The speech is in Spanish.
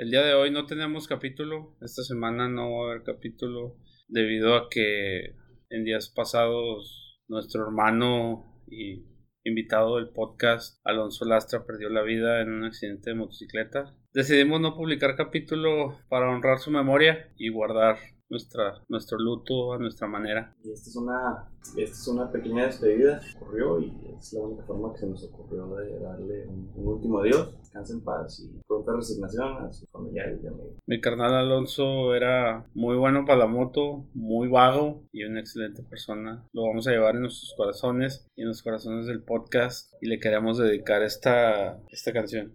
El día de hoy no tenemos capítulo, esta semana no va a haber capítulo debido a que en días pasados nuestro hermano y invitado del podcast, Alonso Lastra, perdió la vida en un accidente de motocicleta. Decidimos no publicar capítulo para honrar su memoria y guardar nuestra, nuestro luto a nuestra manera. Y esta es una, esta es una pequeña despedida que ocurrió y es la única forma que se nos ocurrió de darle un, último adiós. Descanse en paz y pronta resignación a sus familiares y amigos. Mi carnal Alonso era muy bueno para la moto, muy vago y una excelente persona. Lo vamos a llevar en nuestros corazones y en los corazones del podcast y le queremos dedicar esta, esta canción.